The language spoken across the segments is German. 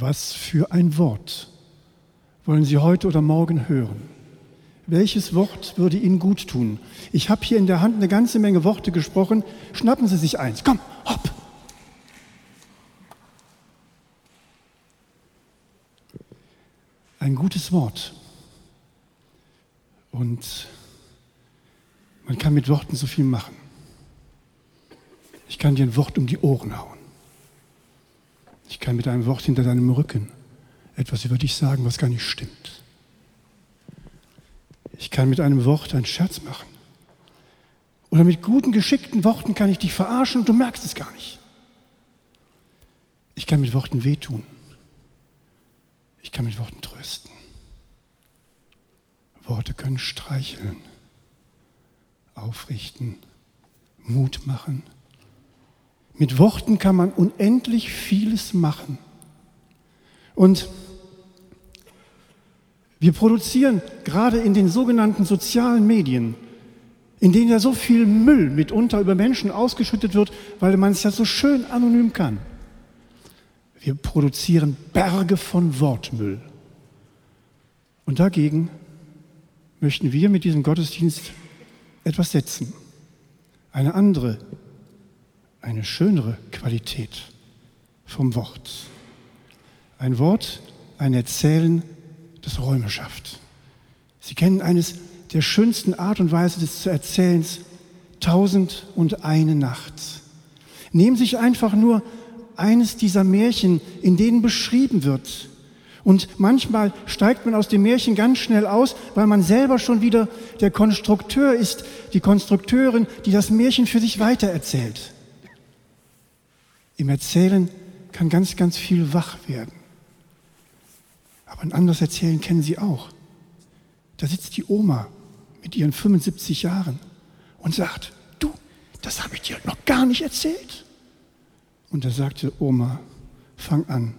Was für ein Wort wollen Sie heute oder morgen hören? Welches Wort würde Ihnen gut tun? Ich habe hier in der Hand eine ganze Menge Worte gesprochen. Schnappen Sie sich eins. Komm, hopp. Ein gutes Wort. Und man kann mit Worten so viel machen. Ich kann dir ein Wort um die Ohren hauen. Ich kann mit einem Wort hinter deinem Rücken etwas über dich sagen, was gar nicht stimmt. Ich kann mit einem Wort einen Scherz machen. Oder mit guten, geschickten Worten kann ich dich verarschen und du merkst es gar nicht. Ich kann mit Worten wehtun. Ich kann mit Worten trösten. Worte können streicheln, aufrichten, Mut machen, mit Worten kann man unendlich vieles machen. Und wir produzieren gerade in den sogenannten sozialen Medien, in denen ja so viel Müll mitunter über Menschen ausgeschüttet wird, weil man es ja so schön anonym kann. Wir produzieren Berge von Wortmüll. Und dagegen möchten wir mit diesem Gottesdienst etwas setzen. Eine andere eine schönere Qualität vom Wort. Ein Wort, ein Erzählen, das Räume schafft. Sie kennen eines der schönsten Art und Weise des Erzählens, Tausend und eine Nacht. Nehmen sich einfach nur eines dieser Märchen, in denen beschrieben wird. Und manchmal steigt man aus dem Märchen ganz schnell aus, weil man selber schon wieder der Konstrukteur ist, die Konstrukteurin, die das Märchen für sich weitererzählt. Im Erzählen kann ganz, ganz viel wach werden. Aber ein anderes Erzählen kennen Sie auch. Da sitzt die Oma mit ihren 75 Jahren und sagt, du, das habe ich dir noch gar nicht erzählt. Und da sagte Oma, fang an.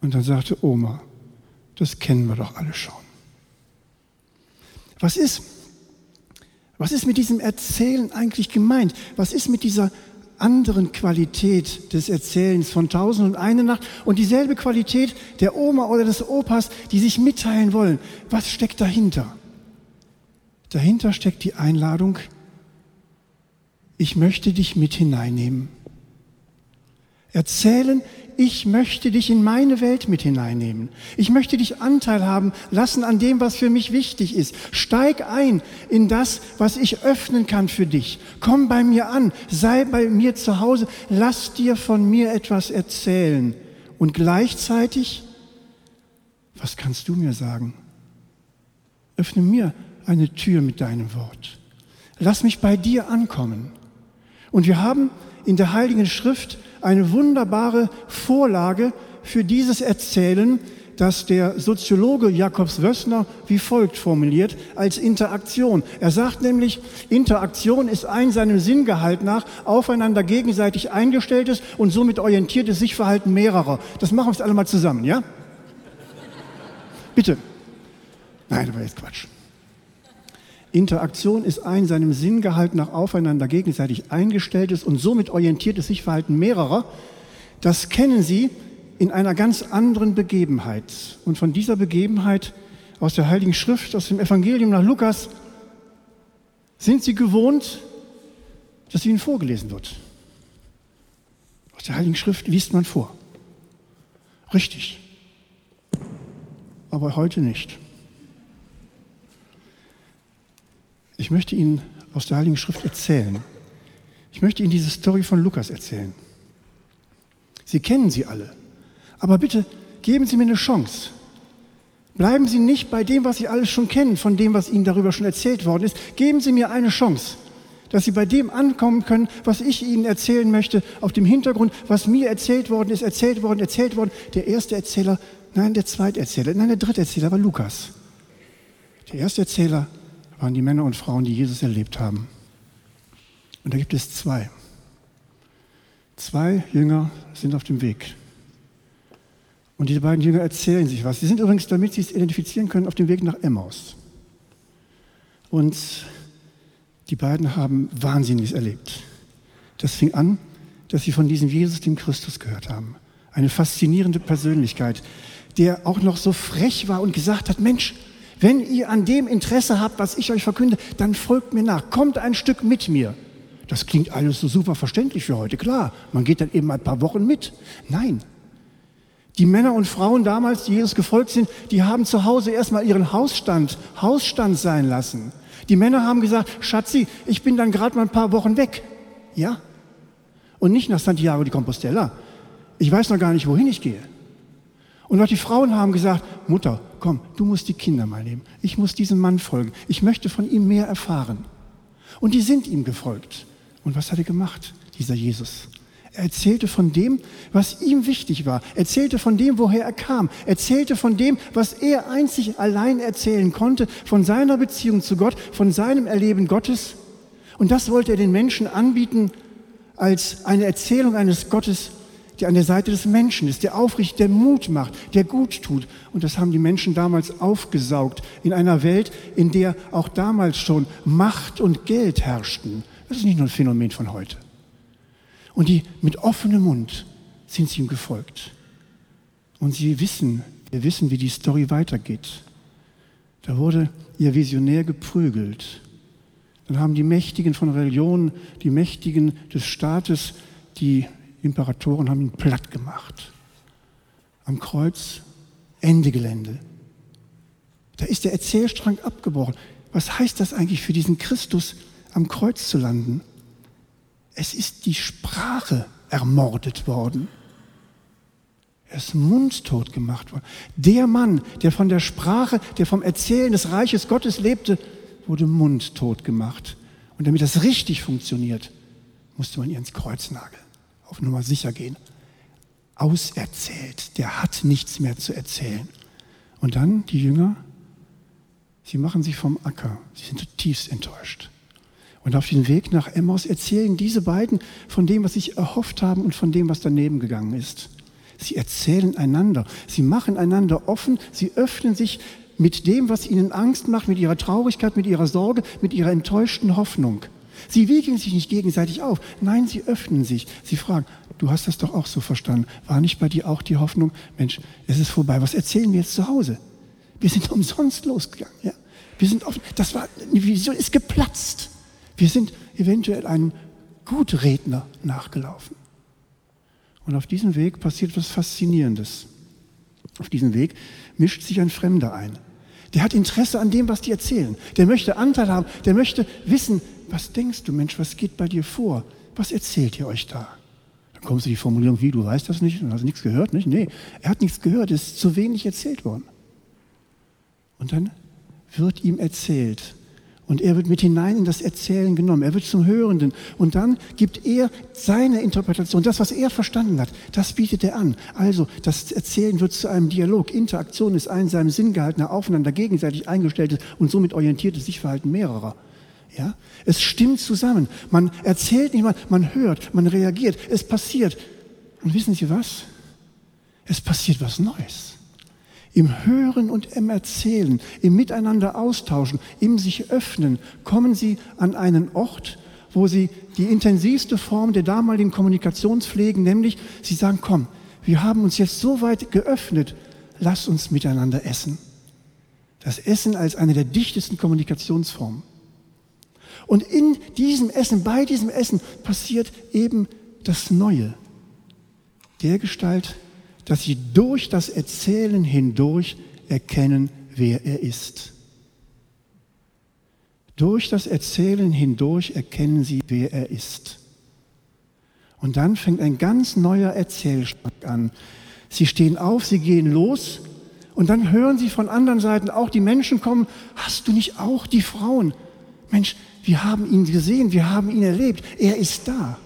Und dann sagte Oma, das kennen wir doch alle schon. Was ist, was ist mit diesem Erzählen eigentlich gemeint? Was ist mit dieser anderen Qualität des Erzählens von Tausend und eine Nacht und dieselbe Qualität der Oma oder des Opas, die sich mitteilen wollen. Was steckt dahinter? Dahinter steckt die Einladung, ich möchte dich mit hineinnehmen. Erzählen ich möchte dich in meine Welt mit hineinnehmen. Ich möchte dich Anteil haben lassen an dem, was für mich wichtig ist. Steig ein in das, was ich öffnen kann für dich. Komm bei mir an, sei bei mir zu Hause, lass dir von mir etwas erzählen. Und gleichzeitig, was kannst du mir sagen? Öffne mir eine Tür mit deinem Wort. Lass mich bei dir ankommen. Und wir haben in der Heiligen Schrift eine wunderbare Vorlage für dieses Erzählen, das der Soziologe Jakobs Wössner wie folgt formuliert als Interaktion. Er sagt nämlich, Interaktion ist ein seinem Sinngehalt nach aufeinander gegenseitig eingestelltes und somit orientiertes Sichverhalten mehrerer. Das machen wir jetzt alle mal zusammen, ja? Bitte. Nein, aber jetzt Quatsch. Interaktion ist ein seinem Sinngehalt nach aufeinander gegenseitig eingestelltes und somit orientiertes Sichverhalten mehrerer. Das kennen Sie in einer ganz anderen Begebenheit. Und von dieser Begebenheit aus der Heiligen Schrift, aus dem Evangelium nach Lukas, sind Sie gewohnt, dass Ihnen vorgelesen wird. Aus der Heiligen Schrift liest man vor. Richtig. Aber heute nicht. Ich möchte Ihnen aus der Heiligen Schrift erzählen. Ich möchte Ihnen diese Story von Lukas erzählen. Sie kennen sie alle. Aber bitte geben Sie mir eine Chance. Bleiben Sie nicht bei dem, was Sie alles schon kennen, von dem, was Ihnen darüber schon erzählt worden ist. Geben Sie mir eine Chance, dass Sie bei dem ankommen können, was ich Ihnen erzählen möchte, auf dem Hintergrund, was mir erzählt worden ist, erzählt worden, erzählt worden. Der erste Erzähler, nein, der zweite Erzähler, nein, der dritte Erzähler war Lukas. Der erste Erzähler waren die Männer und Frauen, die Jesus erlebt haben. Und da gibt es zwei. Zwei Jünger sind auf dem Weg. Und diese beiden Jünger erzählen sich was. Sie sind übrigens, damit sie es identifizieren können, auf dem Weg nach Emmaus. Und die beiden haben Wahnsinniges erlebt. Das fing an, dass sie von diesem Jesus, dem Christus, gehört haben. Eine faszinierende Persönlichkeit, der auch noch so frech war und gesagt hat, Mensch, wenn ihr an dem Interesse habt, was ich euch verkünde, dann folgt mir nach, kommt ein Stück mit mir. Das klingt alles so super verständlich für heute, klar. Man geht dann eben ein paar Wochen mit. Nein. Die Männer und Frauen damals, die Jesus gefolgt sind, die haben zu Hause erstmal ihren Hausstand, Hausstand sein lassen. Die Männer haben gesagt, Schatzi, ich bin dann gerade mal ein paar Wochen weg. Ja. Und nicht nach Santiago de Compostela. Ich weiß noch gar nicht, wohin ich gehe. Und auch die Frauen haben gesagt, Mutter, komm, du musst die Kinder mal nehmen. Ich muss diesem Mann folgen. Ich möchte von ihm mehr erfahren. Und die sind ihm gefolgt. Und was hat er gemacht, dieser Jesus? Er erzählte von dem, was ihm wichtig war. Er erzählte von dem, woher er kam. Er erzählte von dem, was er einzig allein erzählen konnte, von seiner Beziehung zu Gott, von seinem Erleben Gottes. Und das wollte er den Menschen anbieten als eine Erzählung eines Gottes, der an der Seite des Menschen ist, der aufrichtig, der Mut macht, der gut tut. Und das haben die Menschen damals aufgesaugt in einer Welt, in der auch damals schon Macht und Geld herrschten. Das ist nicht nur ein Phänomen von heute. Und die mit offenem Mund sind sie ihm gefolgt. Und sie wissen, wir wissen, wie die Story weitergeht. Da wurde ihr Visionär geprügelt. Dann haben die Mächtigen von Religionen, die Mächtigen des Staates, die Imperatoren haben ihn platt gemacht. Am Kreuz Ende Gelände. Da ist der Erzählstrang abgebrochen. Was heißt das eigentlich für diesen Christus, am Kreuz zu landen? Es ist die Sprache ermordet worden. Er ist mundtot gemacht worden. Der Mann, der von der Sprache, der vom Erzählen des Reiches Gottes lebte, wurde mundtot gemacht. Und damit das richtig funktioniert, musste man ihn ins Kreuz nageln. Auf Nummer sicher gehen. Auserzählt. Der hat nichts mehr zu erzählen. Und dann die Jünger, sie machen sich vom Acker. Sie sind zutiefst enttäuscht. Und auf dem Weg nach Emmaus erzählen diese beiden von dem, was sie erhofft haben und von dem, was daneben gegangen ist. Sie erzählen einander, sie machen einander offen, sie öffnen sich mit dem, was ihnen Angst macht, mit ihrer Traurigkeit, mit ihrer Sorge, mit ihrer enttäuschten Hoffnung. Sie wiegeln sich nicht gegenseitig auf, nein, sie öffnen sich. Sie fragen, du hast das doch auch so verstanden. War nicht bei dir auch die Hoffnung, Mensch, es ist vorbei, was erzählen wir jetzt zu Hause? Wir sind umsonst losgegangen. Ja? Wir sind offen, das war, die Vision ist geplatzt. Wir sind eventuell einem Gutredner nachgelaufen. Und auf diesem Weg passiert etwas Faszinierendes. Auf diesem Weg mischt sich ein Fremder ein. Der hat Interesse an dem, was die erzählen. Der möchte Anteil haben. Der möchte wissen, was denkst du, Mensch, was geht bei dir vor? Was erzählt ihr euch da? Dann kommst du die Formulierung, wie, du weißt das nicht und hast nichts gehört, nicht? Nee, er hat nichts gehört, es ist zu wenig erzählt worden. Und dann wird ihm erzählt, und er wird mit hinein in das Erzählen genommen. Er wird zum Hörenden. Und dann gibt er seine Interpretation. Das, was er verstanden hat, das bietet er an. Also, das Erzählen wird zu einem Dialog. Interaktion ist ein seinem Sinn gehaltener, aufeinander gegenseitig eingestelltes und somit orientiertes Sichtverhalten mehrerer. Ja? Es stimmt zusammen. Man erzählt nicht mal, man hört, man reagiert. Es passiert. Und wissen Sie was? Es passiert was Neues im Hören und im Erzählen, im Miteinander austauschen, im sich öffnen, kommen sie an einen Ort, wo sie die intensivste Form der damaligen Kommunikationspflegen, nämlich sie sagen, komm, wir haben uns jetzt so weit geöffnet, lass uns miteinander essen. Das Essen als eine der dichtesten Kommunikationsformen. Und in diesem Essen, bei diesem Essen passiert eben das Neue. Der Gestalt, dass sie durch das Erzählen hindurch erkennen, wer er ist. Durch das Erzählen hindurch erkennen sie, wer er ist. Und dann fängt ein ganz neuer Erzählschlag an. Sie stehen auf, sie gehen los und dann hören sie von anderen Seiten auch die Menschen kommen. Hast du nicht auch die Frauen? Mensch, wir haben ihn gesehen, wir haben ihn erlebt. Er ist da.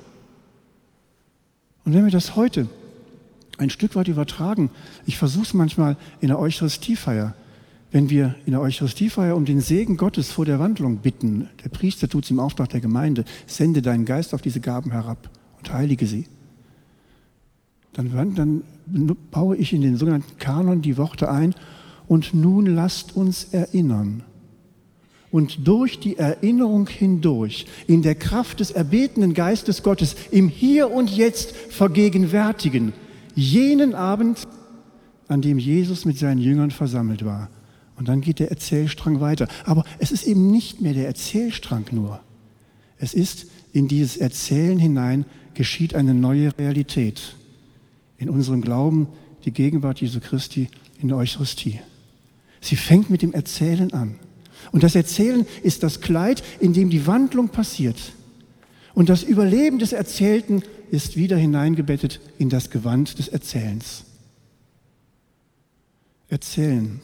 Und wenn wir das heute ein Stück weit übertragen. Ich versuche es manchmal in der Eucharistiefeier. Wenn wir in der Eucharistiefeier um den Segen Gottes vor der Wandlung bitten, der Priester tut es im Auftrag der Gemeinde, sende deinen Geist auf diese Gaben herab und heilige sie. Dann, dann baue ich in den sogenannten Kanon die Worte ein, und nun lasst uns erinnern. Und durch die Erinnerung hindurch, in der Kraft des erbetenen Geistes Gottes, im Hier und Jetzt vergegenwärtigen, Jenen Abend, an dem Jesus mit seinen Jüngern versammelt war. Und dann geht der Erzählstrang weiter. Aber es ist eben nicht mehr der Erzählstrang nur. Es ist in dieses Erzählen hinein geschieht eine neue Realität. In unserem Glauben die Gegenwart Jesu Christi in der Eucharistie. Sie fängt mit dem Erzählen an. Und das Erzählen ist das Kleid, in dem die Wandlung passiert. Und das Überleben des Erzählten ist wieder hineingebettet in das Gewand des Erzählens. Erzählen,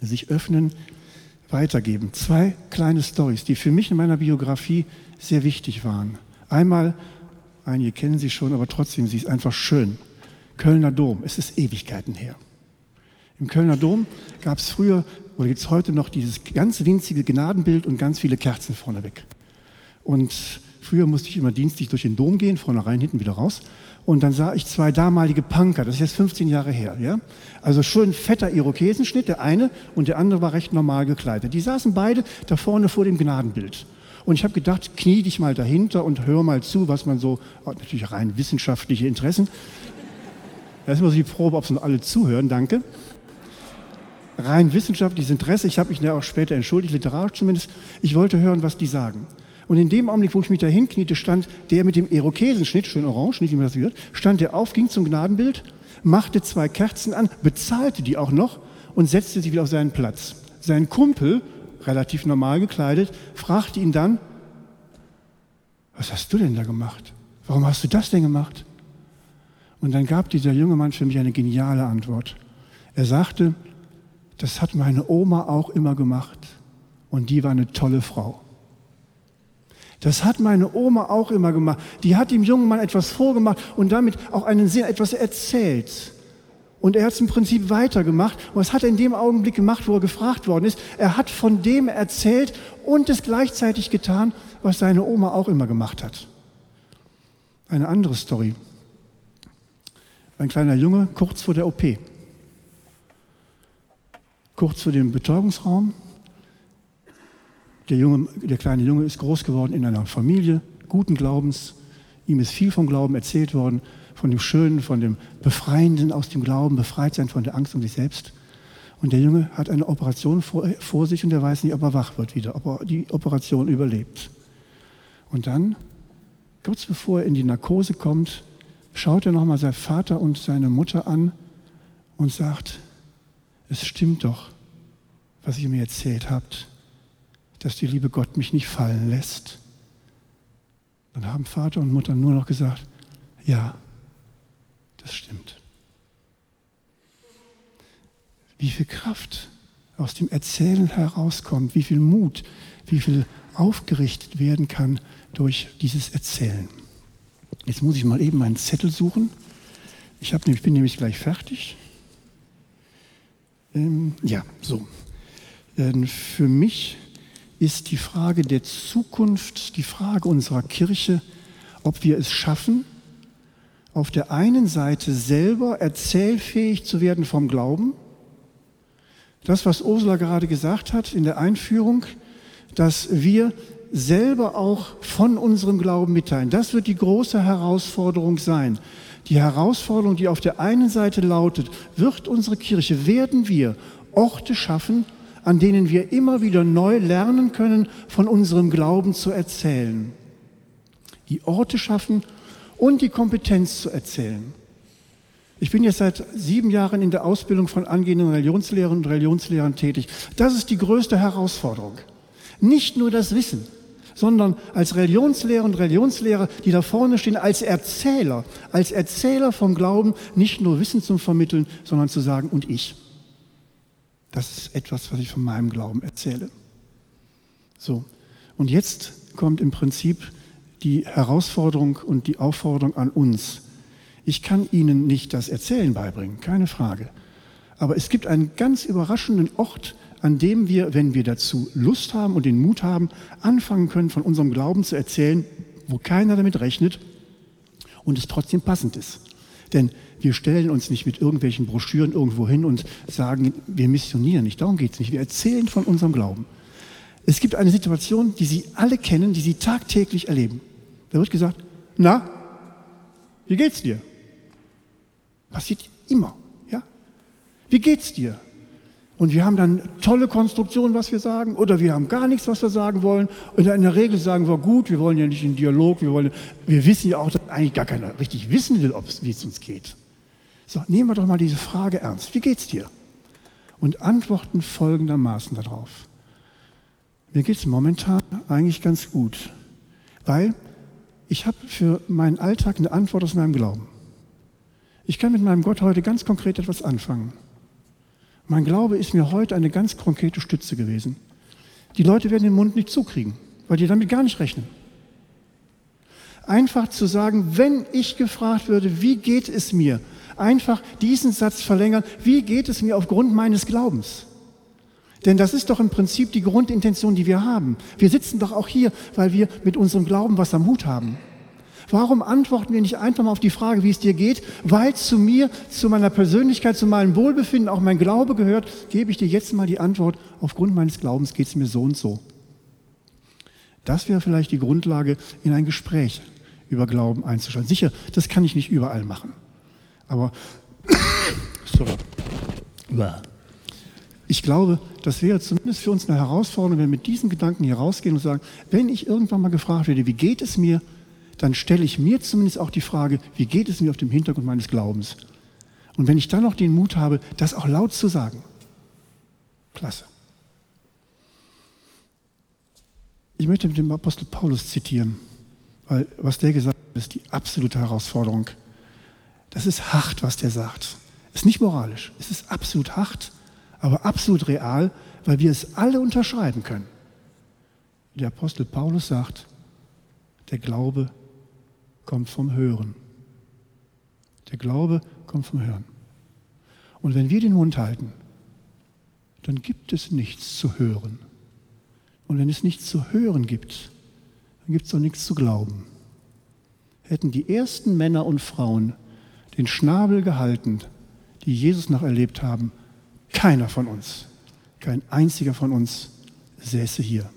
sich öffnen, weitergeben. Zwei kleine Stories, die für mich in meiner Biografie sehr wichtig waren. Einmal, einige kennen sie schon, aber trotzdem, sie ist einfach schön. Kölner Dom, es ist Ewigkeiten her. Im Kölner Dom gab es früher oder gibt es heute noch dieses ganz winzige Gnadenbild und ganz viele Kerzen vorneweg. Und früher musste ich immer dienstlich durch den Dom gehen, vorne rein, hinten wieder raus. Und dann sah ich zwei damalige Punker, das ist jetzt 15 Jahre her, ja. Also schön fetter Irokesenschnitt, der eine und der andere war recht normal gekleidet. Die saßen beide da vorne vor dem Gnadenbild. Und ich habe gedacht, knie dich mal dahinter und hör mal zu, was man so, natürlich rein wissenschaftliche Interessen. Da ist immer so die Probe, ob noch alle zuhören, danke rein wissenschaftliches Interesse. Ich habe mich da auch später entschuldigt, literarisch zumindest. Ich wollte hören, was die sagen. Und in dem Augenblick, wo ich mich da hinkniete, stand der mit dem Irokesenschnitt, schön orange, nicht wie man das gehört, stand der auf, ging zum Gnadenbild, machte zwei Kerzen an, bezahlte die auch noch und setzte sich wieder auf seinen Platz. Sein Kumpel, relativ normal gekleidet, fragte ihn dann, was hast du denn da gemacht? Warum hast du das denn gemacht? Und dann gab dieser junge Mann für mich eine geniale Antwort. Er sagte, das hat meine Oma auch immer gemacht. Und die war eine tolle Frau. Das hat meine Oma auch immer gemacht. Die hat dem jungen Mann etwas vorgemacht und damit auch einen Sinn, etwas erzählt. Und er hat es im Prinzip weitergemacht. Was hat er in dem Augenblick gemacht, wo er gefragt worden ist? Er hat von dem erzählt und es gleichzeitig getan, was seine Oma auch immer gemacht hat. Eine andere Story. Ein kleiner Junge kurz vor der OP kurz vor dem Betäubungsraum. Der, Junge, der kleine Junge ist groß geworden in einer Familie guten Glaubens. Ihm ist viel vom Glauben erzählt worden, von dem Schönen, von dem Befreienden aus dem Glauben, befreit sein von der Angst um sich selbst. Und der Junge hat eine Operation vor, vor sich und er weiß nicht, ob er wach wird wieder, ob er die Operation überlebt. Und dann, kurz bevor er in die Narkose kommt, schaut er nochmal seinen Vater und seine Mutter an und sagt, es stimmt doch, was ihr mir erzählt habt, dass die liebe Gott mich nicht fallen lässt. Dann haben Vater und Mutter nur noch gesagt, ja, das stimmt. Wie viel Kraft aus dem Erzählen herauskommt, wie viel Mut, wie viel aufgerichtet werden kann durch dieses Erzählen. Jetzt muss ich mal eben meinen Zettel suchen. Ich, hab, ich bin nämlich gleich fertig. Ähm, ja, so. Ähm, für mich ist die Frage der Zukunft, die Frage unserer Kirche, ob wir es schaffen, auf der einen Seite selber erzählfähig zu werden vom Glauben. Das, was Ursula gerade gesagt hat in der Einführung, dass wir selber auch von unserem Glauben mitteilen. Das wird die große Herausforderung sein. Die Herausforderung, die auf der einen Seite lautet, wird unsere Kirche, werden wir Orte schaffen, an denen wir immer wieder neu lernen können, von unserem Glauben zu erzählen. Die Orte schaffen und die Kompetenz zu erzählen. Ich bin jetzt seit sieben Jahren in der Ausbildung von angehenden Religionslehrern und Religionslehrern tätig. Das ist die größte Herausforderung. Nicht nur das Wissen, sondern als Religionslehrer und Religionslehrer, die da vorne stehen, als Erzähler, als Erzähler vom Glauben, nicht nur Wissen zu vermitteln, sondern zu sagen, und ich. Das ist etwas, was ich von meinem Glauben erzähle. So. Und jetzt kommt im Prinzip die Herausforderung und die Aufforderung an uns. Ich kann Ihnen nicht das Erzählen beibringen, keine Frage. Aber es gibt einen ganz überraschenden Ort, an dem wir, wenn wir dazu Lust haben und den Mut haben, anfangen können, von unserem Glauben zu erzählen, wo keiner damit rechnet und es trotzdem passend ist. Denn wir stellen uns nicht mit irgendwelchen Broschüren irgendwo hin und sagen, wir missionieren nicht. Darum geht es nicht. Wir erzählen von unserem Glauben. Es gibt eine Situation, die Sie alle kennen, die Sie tagtäglich erleben. Da wird gesagt, na, wie geht's dir? Passiert immer. Ja? Wie geht's dir? Und wir haben dann tolle Konstruktionen, was wir sagen, oder wir haben gar nichts, was wir sagen wollen. Und in der Regel sagen wir, gut, wir wollen ja nicht in Dialog, wir, wollen, wir wissen ja auch, dass eigentlich gar keiner richtig wissen will, wie es uns geht. So, nehmen wir doch mal diese Frage ernst. Wie geht's dir? Und antworten folgendermaßen darauf. Mir geht's momentan eigentlich ganz gut, weil ich habe für meinen Alltag eine Antwort aus meinem Glauben. Ich kann mit meinem Gott heute ganz konkret etwas anfangen. Mein Glaube ist mir heute eine ganz konkrete Stütze gewesen. Die Leute werden den Mund nicht zukriegen, weil die damit gar nicht rechnen. Einfach zu sagen, wenn ich gefragt würde, wie geht es mir, einfach diesen Satz verlängern, wie geht es mir aufgrund meines Glaubens? Denn das ist doch im Prinzip die Grundintention, die wir haben. Wir sitzen doch auch hier, weil wir mit unserem Glauben was am Hut haben. Warum antworten wir nicht einfach mal auf die Frage, wie es dir geht? Weil zu mir, zu meiner Persönlichkeit, zu meinem Wohlbefinden auch mein Glaube gehört, gebe ich dir jetzt mal die Antwort, aufgrund meines Glaubens geht es mir so und so. Das wäre vielleicht die Grundlage, in ein Gespräch über Glauben einzuschalten. Sicher, das kann ich nicht überall machen. Aber ich glaube, das wäre zumindest für uns eine Herausforderung, wenn wir mit diesen Gedanken hier rausgehen und sagen, wenn ich irgendwann mal gefragt werde, wie geht es mir, dann stelle ich mir zumindest auch die Frage, wie geht es mir auf dem Hintergrund meines Glaubens? Und wenn ich dann noch den Mut habe, das auch laut zu sagen, klasse. Ich möchte mit dem Apostel Paulus zitieren, weil was der gesagt hat, ist die absolute Herausforderung. Das ist hart, was der sagt. Ist nicht moralisch, es ist absolut hart, aber absolut real, weil wir es alle unterschreiben können. Der Apostel Paulus sagt, der Glaube kommt vom Hören. Der Glaube kommt vom Hören. Und wenn wir den Mund halten, dann gibt es nichts zu hören. Und wenn es nichts zu hören gibt, dann gibt es auch nichts zu glauben. Hätten die ersten Männer und Frauen den Schnabel gehalten, die Jesus noch erlebt haben, keiner von uns, kein einziger von uns säße hier.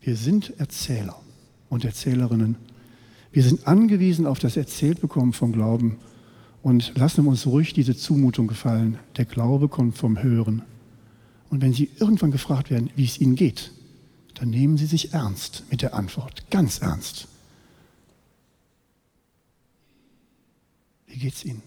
Wir sind Erzähler und Erzählerinnen wir sind angewiesen auf das Erzähltbekommen vom Glauben und lassen uns ruhig diese Zumutung gefallen. Der Glaube kommt vom Hören. Und wenn Sie irgendwann gefragt werden, wie es Ihnen geht, dann nehmen Sie sich ernst mit der Antwort, ganz ernst. Wie geht's Ihnen?